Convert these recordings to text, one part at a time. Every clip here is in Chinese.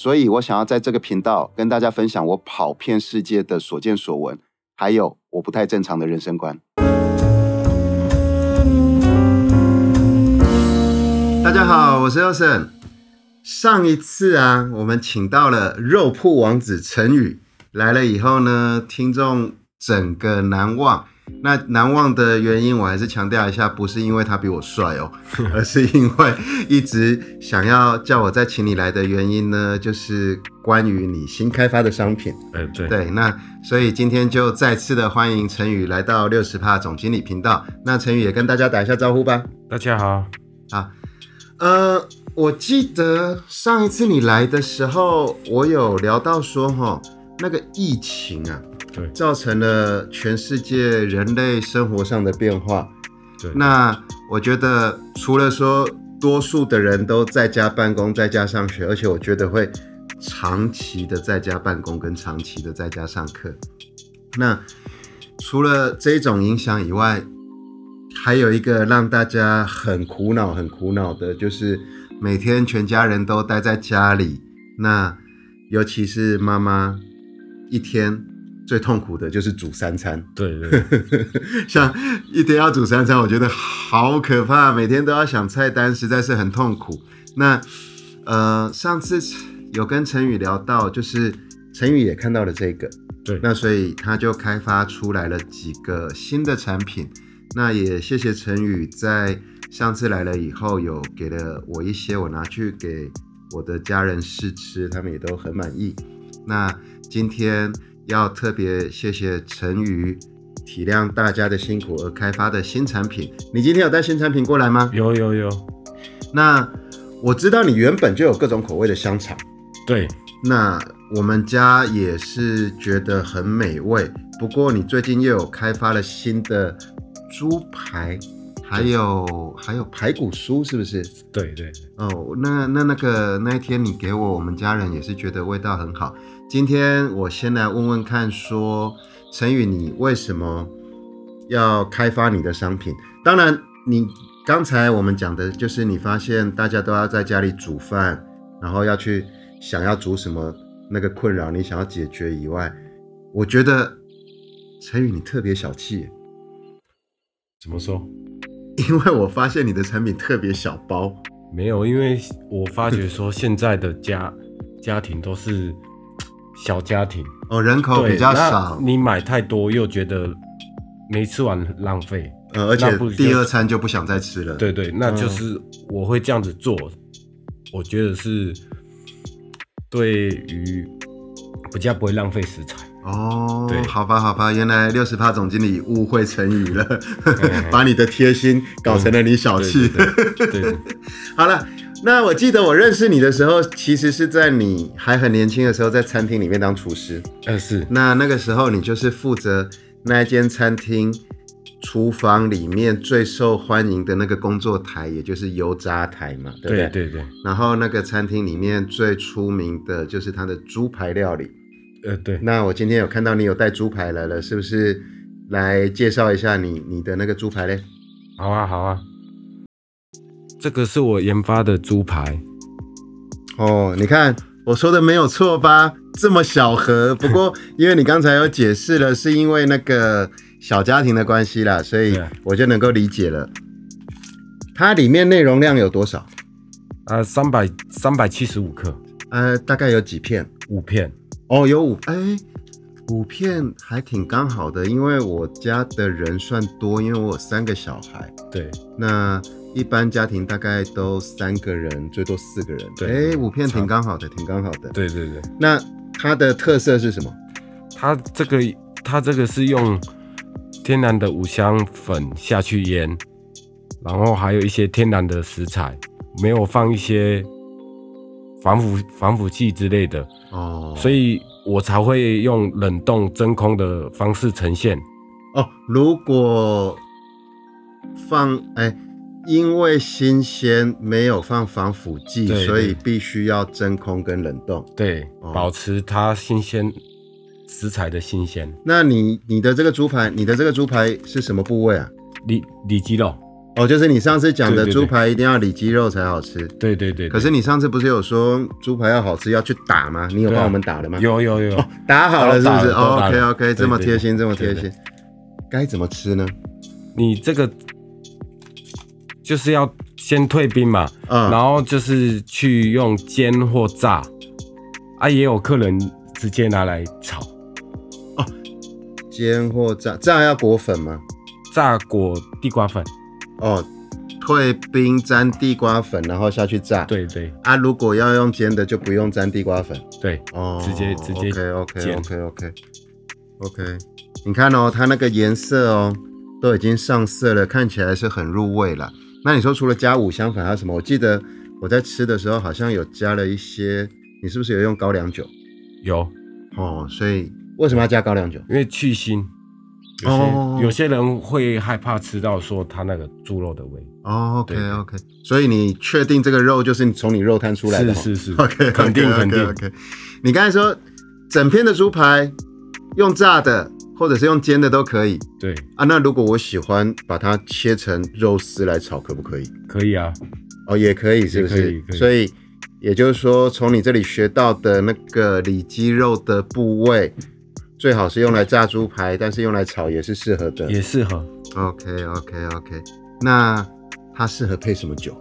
所以我想要在这个频道跟大家分享我跑遍世界的所见所闻，还有我不太正常的人生观。大家好，我是 Elson。上一次啊，我们请到了肉铺王子陈宇来了以后呢，听众整个难忘。那难忘的原因，我还是强调一下，不是因为他比我帅哦，而是因为一直想要叫我再请你来的原因呢，就是关于你新开发的商品。哎，对对，那所以今天就再次的欢迎陈宇来到六十帕总经理频道。那陈宇也跟大家打一下招呼吧。大家好，好，呃，我记得上一次你来的时候，我有聊到说哈，那个疫情啊。造成了全世界人类生活上的变化。对，那我觉得除了说多数的人都在家办公、在家上学，而且我觉得会长期的在家办公跟长期的在家上课。那除了这种影响以外，还有一个让大家很苦恼、很苦恼的，就是每天全家人都待在家里，那尤其是妈妈一天。最痛苦的就是煮三餐，对对，像一天要煮三餐，我觉得好可怕，每天都要想菜单，实在是很痛苦。那呃，上次有跟陈宇聊到，就是陈宇也看到了这个，对，那所以他就开发出来了几个新的产品。那也谢谢陈宇在上次来了以后，有给了我一些，我拿去给我的家人试吃，他们也都很满意。那今天。要特别谢谢陈宇体谅大家的辛苦而开发的新产品。你今天有带新产品过来吗？有有有。那我知道你原本就有各种口味的香肠。对。那我们家也是觉得很美味。不过你最近又有开发了新的猪排，还有还有排骨酥，是不是？对对。哦，那那那个那一天你给我，我们家人也是觉得味道很好。今天我先来问问看，说陈宇，你为什么要开发你的商品？当然，你刚才我们讲的就是你发现大家都要在家里煮饭，然后要去想要煮什么那个困扰你想要解决以外，我觉得陈宇你特别小气。怎么说？因为我发现你的产品特别小包。没有，因为我发觉说现在的家家庭都是。小家庭哦，人口比较少，你买太多又觉得没吃完浪费，呃，而且第二餐就不想再吃了。对对，那就是我会这样子做，我觉得是对于比较不会浪费食材。哦，对，好吧好吧，原来六十趴总经理误会成语了，把你的贴心搞成了你小气。对，好了。那我记得我认识你的时候，其实是在你还很年轻的时候，在餐厅里面当厨师。嗯，是。那那个时候你就是负责那一间餐厅厨房里面最受欢迎的那个工作台，也就是油炸台嘛，对不对？对对。然后那个餐厅里面最出名的就是它的猪排料理。呃，对。那我今天有看到你有带猪排来了，是不是？来介绍一下你你的那个猪排嘞？好啊，好啊。这个是我研发的猪排哦，你看我说的没有错吧？这么小盒，不过因为你刚才有解释了，是因为那个小家庭的关系啦，所以我就能够理解了。它里面内容量有多少？呃，三百三百七十五克。呃，大概有几片？五片。哦，有五哎，五片还挺刚好的，因为我家的人算多，因为我有三个小孩。对，那。一般家庭大概都三个人，最多四个人。对，哎，五片挺刚好的，挺刚好的。对对对。那它的特色是什么？它这个，它这个是用天然的五香粉下去腌，然后还有一些天然的食材，没有放一些防腐防腐剂之类的。哦。所以我才会用冷冻真空的方式呈现。哦，如果放哎，因为新鲜没有放防腐剂，对所以必须要真空跟冷冻。对，哦保持它新鲜食材的新鲜。那你你的这个猪排，你的这个猪排是什么部位啊？里里脊肉，哦，就是你上次讲的对对对猪排一定要里脊肉才好吃。对对对。可是你上次不是有说猪排要好吃要去打吗？你有帮我们打了吗？有有有，打好了是不是都打了都打？OK 了 OK，对这么贴心，这么贴心。该怎么吃呢？你这个就是要先退冰嘛，嗯，然后就是去用煎或炸，啊，也有客人直接拿来炒，煎或炸，炸要裹粉吗？炸裹地瓜粉。哦，退冰沾地瓜粉，然后下去炸。对对啊，如果要用煎的，就不用沾地瓜粉。对，哦，直接直接 OK OK 煎 OK OK OK，你看哦，它那个颜色哦，都已经上色了，看起来是很入味了。那你说除了加五香粉还有什么？我记得我在吃的时候好像有加了一些，你是不是有用高粱酒？有，哦，所以为什么要加高粱酒？因为去腥。有些、哦有些人会害怕吃到说它那个猪肉的味，哦，OK OK，所以你确定这个肉就是你从你肉摊出来的？哦？是是是。OK，肯定肯定。OK，你刚才说整片的猪排用炸的或者是用煎的都可以。对，啊。那如果我喜欢把它切成肉丝来炒，可不可以？可以啊，哦，也可以，是不是？可以？可以。所以也就是说，从你这里学到的那个里脊肉的部位，最好是用来炸猪排，但是用来炒也是适合的。也适合 OK OK OK，那它适合配什么酒？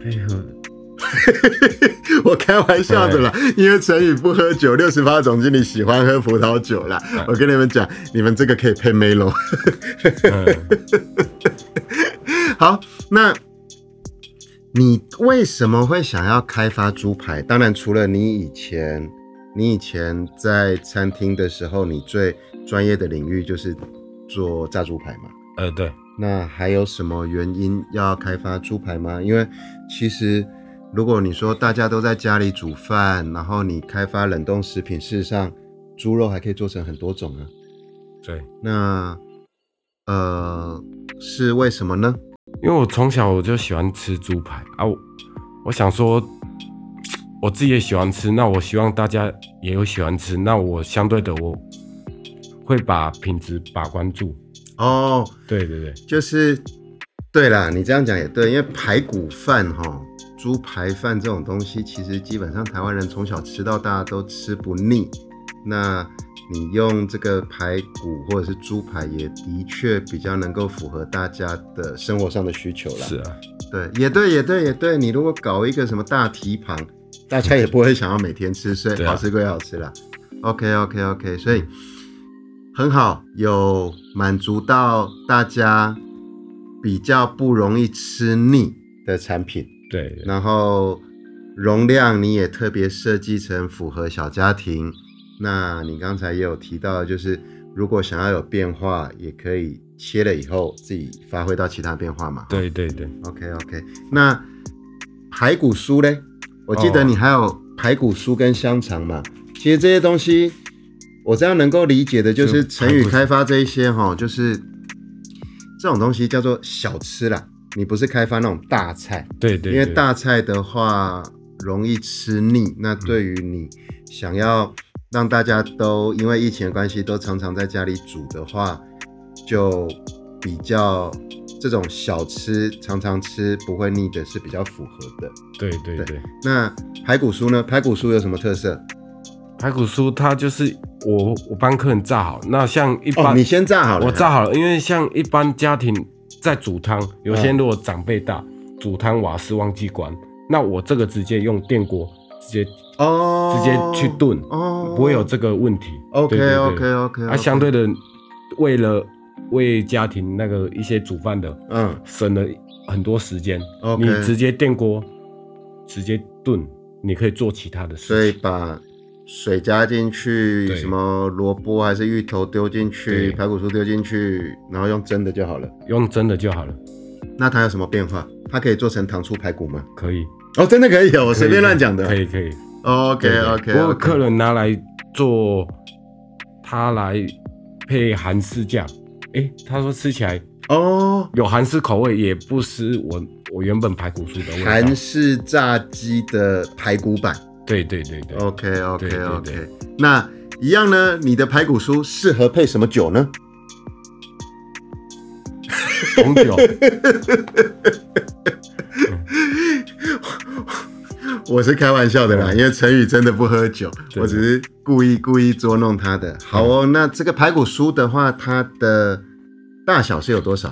配合。我开玩笑的啦，因为陈宇不喝酒，六十八总经理喜欢喝葡萄酒啦。我跟你们讲，你们这个可以配 Melo。嗯，好，那你为什么会想要开发猪排？当然，除了你以前，你以前在餐厅的时候，你最专业的领域就是做炸猪排嘛。呃，对，那还有什么原因要开发猪排吗？因为其实如果你说大家都在家里煮饭，然后你开发冷冻食品，事实上猪肉还可以做成很多种啊。对，那呃是为什么呢？因为我从小我就喜欢吃猪排啊，我我想说，我自己也喜欢吃，那我希望大家也有喜欢吃，那我相对的我会把品质把关住。哦，对对对，就是对啦，你这样讲也对，因为排骨饭哈、猪排饭这种东西，其实基本上台湾人从小吃到大都吃不腻。那你用这个排骨或者是猪排，也的确比较能够符合大家的生活上的需求啦。是啊，对，也对，也对，也对。你如果搞一个什么大蹄膀，大家也不会想要每天吃，所以好吃归好吃啦。OK OK OK，所以很好，有满足到大家比较不容易吃腻的产品，对对然后容量你也特别设计成符合小家庭。那你刚才也有提到，就是如果想要有变化，也可以切了以后自己发挥到其他变化嘛。对对对，OK OK，那排骨酥嘞？我记得哦你还有排骨酥跟香肠嘛。其实这些东西，我这样能够理解的就是就陈宇排骨酥开发这一些哈，就是这种东西叫做小吃啦。你不是开发那种大菜，对对，因为大菜的话容易吃腻。那对于你想要让大家都因为疫情的关系都常常在家里煮的话，就比较这种小吃常常吃不会腻的是比较符合的。对对对对，那排骨酥呢？排骨酥有什么特色？排骨酥它就是我我帮客人炸好，那像一般、哦，你先炸好了。我炸好了，因为像一般家庭在煮汤，有些嗯如果长辈大，煮汤瓦斯忘记关，那我这个直接用电锅直接哦，直接去炖，哦，不会有这个问题。OK OK OK。啊，相对的，为了为家庭那个一些煮饭的嗯省了很多时间 OK 你直接电锅直接炖，你可以做其他的所事情。以把水加进去，什么萝卜还是芋头丢进去，排骨酥丢进去，然后用蒸的就好了。用蒸的就好了，那它有什么变化？它可以做成糖醋排骨吗？可以。哦，真的可以哦，我我随便乱讲的。可以可以。OK OK。不过客人拿来做它来配韩式酱，诶，他说吃起来哦，有韩式口味，也不失我我原本排骨酥的味道。韩式炸鸡的排骨版。对对对对，OK OK 对对 OK，对那一样呢？你的排骨酥适合配什么酒呢？红酒，我是开玩笑的啦，嗯因为陈宇真的不喝酒，我只是故意故意捉弄他的。好哦，那这个排骨酥的话，它的大小是有多少？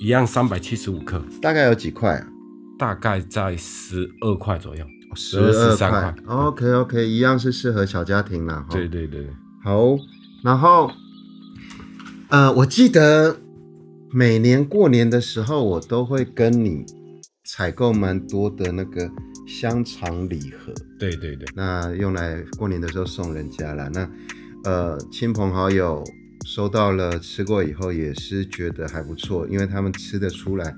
一样三百七十五克，大概有几块啊？大概在十二块左右，十二十三块。OK OK，一样是适合小家庭啦。哈对对对，好，然后呃，我记得每年过年的时候，我都会跟你采购蛮多的那个香肠礼盒，对对对，那用来过年的时候送人家啦。那呃，亲朋好友收到了吃过以后，也是觉得还不错，因为他们吃得出来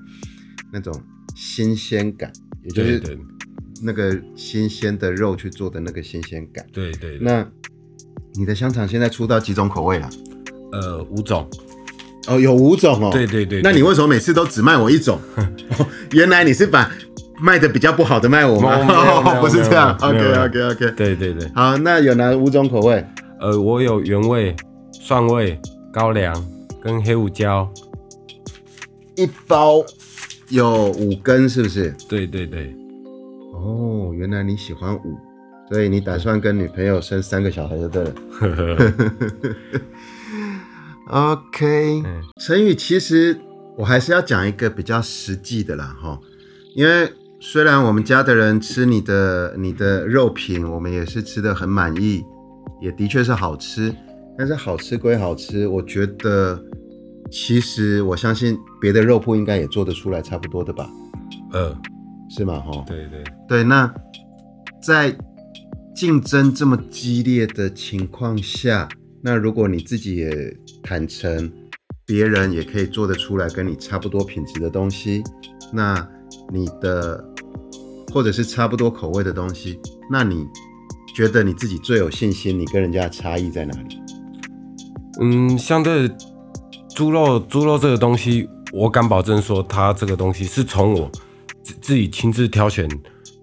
那种新鲜感，也就是那个新鲜的肉去做的那个新鲜感。对对，对那你的香肠现在出到几种口味了？呃五种，哦，有五种哦。对对对，那你为什么每次都只卖我一种？哦 原来你是把卖的比较不好的卖我吗？不是这样。OK OK OK。对对对，好，那有哪五种口味？呃，我有原味、蒜味、高粱跟黑胡椒，一包有五根，是不是？对对对，哦，原来你喜欢五，所以你打算跟女朋友生三个小孩就对了。呵 呵，OK，嗯陈宇，其实我还是要讲一个比较实际的啦，哈，因为虽然我们家的人吃你的你的肉品，我们也是吃的很满意，也的确是好吃，但是好吃归好吃，我觉得其实我相信别的肉铺应该也做得出来差不多的吧，呃，是吗？哈，对对，对，那在竞争这么激烈的情况下，那如果你自己也坦诚，别人也可以做得出来跟你差不多品质的东西，那你的或者是差不多口味的东西，那你觉得你自己最有信心，你跟人家的差异在哪里？嗯，相对猪肉，猪肉这个东西，我敢保证说，它这个东西是从我自自己亲自挑选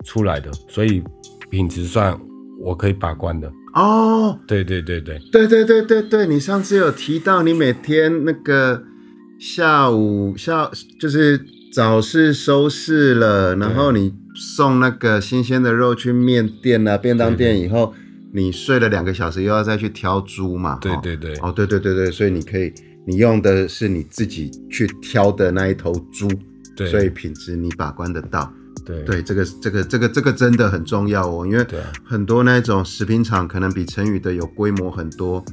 出来的，所以品质算我可以把关的。哦，对对对对，对对对对对，你上次有提到你每天那个下午下就是早市收市了，然后你送那个新鲜的肉去面店啊、便当店以后，你睡了两个小时，又要再去挑猪嘛。哦对对对，哦，对对对对，所以你可以，你用的是你自己去挑的那一头猪，对所以品质你把关得到。对对，这个这个这个这个真的很重要哦，因为很多那种食品厂可能比成宇的有规模很多、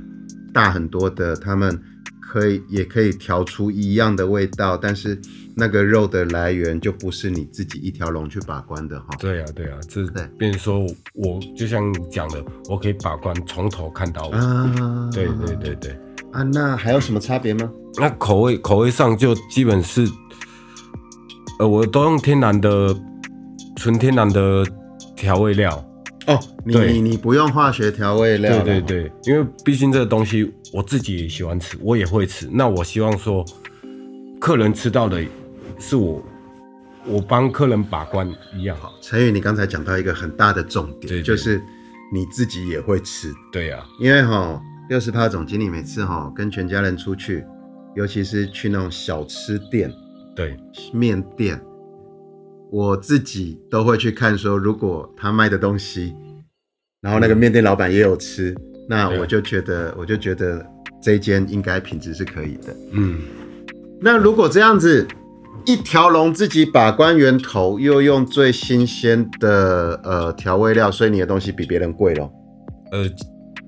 大很多的，他们可以也可以调出一样的味道，但是那个肉的来源就不是你自己一条龙去把关的哈、对啊对啊，这对变成说我就像你讲的，我可以把关从头看到尾。啊，对对对对，啊，那还有什么差别吗？那口味口味上就基本是，呃，我都用天然的纯天然的调味料。哦，你你你不用化学调味料了，对对对，因为毕竟这个东西我自己也喜欢吃，我也会吃。那我希望说，客人吃到的是我，我帮客人把关一样。好。陈宇，你刚才讲到一个很大的重点，对对。就是你自己也会吃，对呀、因为哈六十趴总经理每次哈跟全家人出去，尤其是去那种小吃店、对。面店，我自己都会去看说，如果他卖的东西，然后那个面店老板也有吃，那我就觉得我就觉得这一间应该品质是可以的。嗯，那如果这样子，一条龙自己把关源头，又用最新鲜的呃调味料，所以你的东西比别人贵咯。呃，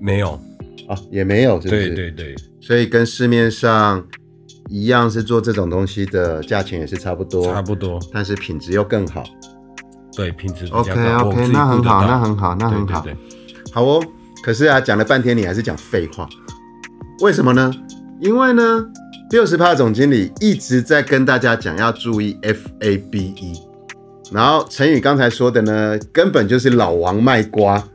没有，啊，也没有，是不是？对对对所以跟市面上一样是做这种东西的价钱也是差不多，差不多，但是品质又更好。对品质 OK OK，那很好，那很好，那很好。对对好哦，可是啊，讲了半天你还是讲废话，为什么呢？因为呢，六十趴总经理一直在跟大家讲要注意 FABE，然后陈宇刚才说的呢，根本就是老王卖瓜，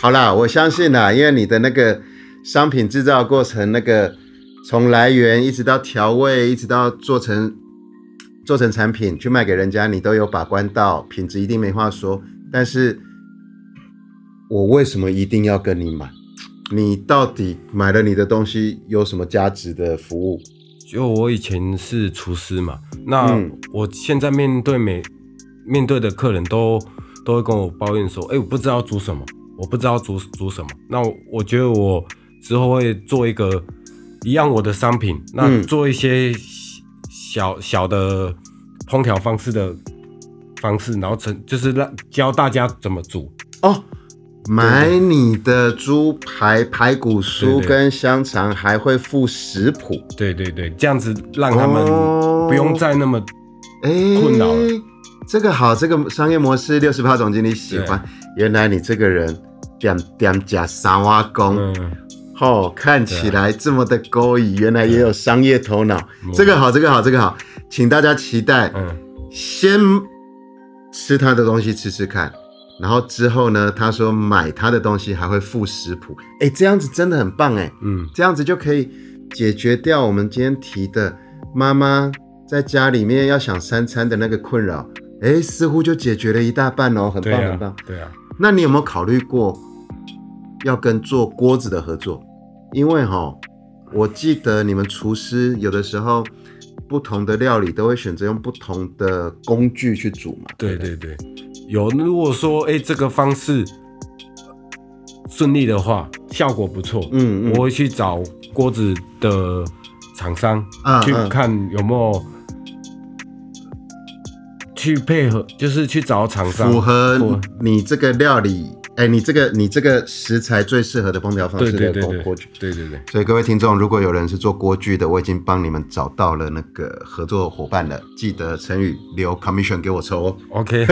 好啦，我相信啦，因为你的那个商品制造过程，那个从来源一直到调味，一直到做成做成产品去卖给人家，你都有把关到，品质一定没话说。但是，我为什么一定要跟你买？你到底买了你的东西有什么价值的服务？就我以前是厨师嘛，那嗯我现在面对每面对的客人都都会跟我抱怨说，哎、我不知道煮什么，我不知道煮煮什么。那我我觉得我之后会做一个一样我的商品，那嗯做一些小小的烹调方式的方式，然后成就是让教大家怎么煮。哦，买你的猪排、排骨酥跟香肠，还会附食谱。对对对，这样子让他们不用再那么哎，困扰了这个好，这个商业模式六十趴总经理喜欢。原来你这个人点点加三瓦工，哦，看起来这么的勾引，原来也有商业头脑。这个好，这个好，这个好，请大家期待。嗯，先吃他的东西吃吃看，然后之后呢，他说买他的东西还会附食谱，哎，这样子真的很棒哎，嗯，这样子就可以解决掉我们今天提的妈妈在家里面要想三餐的那个困扰，哎，似乎就解决了一大半哦，很对棒很棒啊。，对啊，那你有没有考虑过要跟做锅子的合作？因为哈，我记得你们厨师有的时候不同的料理都会选择用不同的工具去煮嘛。不对对对，有。如果说哎、这个方式顺利的话，效果不错，嗯嗯。我会去找锅子的厂商、嗯嗯去看有没有去配合，就是去找厂商。符合。你这个料理，哎，你这个你这个食材最适合的烹调方式对对对的锅锅具。对对对，所以各位听众，如果有人是做锅具的，我已经帮你们找到了那个合作伙伴了，记得陈宇留 commission 给我抽哦。OK，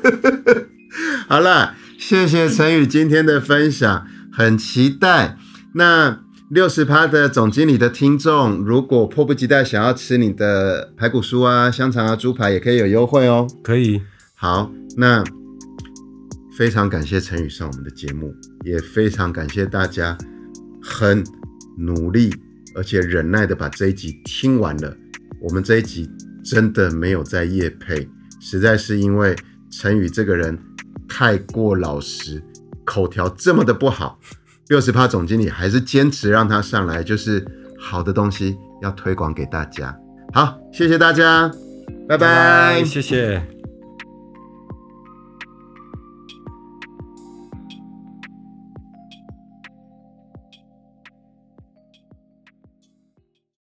好了，谢谢陈宇今天的分享，很期待。那六十趴的总经理的听众，如果迫不及待想要吃你的排骨酥啊、香肠啊、猪排，也可以有优惠哦。可以，好，那非常感谢陈宇上我们的节目，也非常感谢大家很努力而且忍耐的把这一集听完了。我们这一集真的没有在夜配，实在是因为陈宇这个人太过老实，口条这么的不好。六十趴总经理还是坚持让他上来，就是好的东西要推广给大家。好，谢谢大家，拜拜谢谢。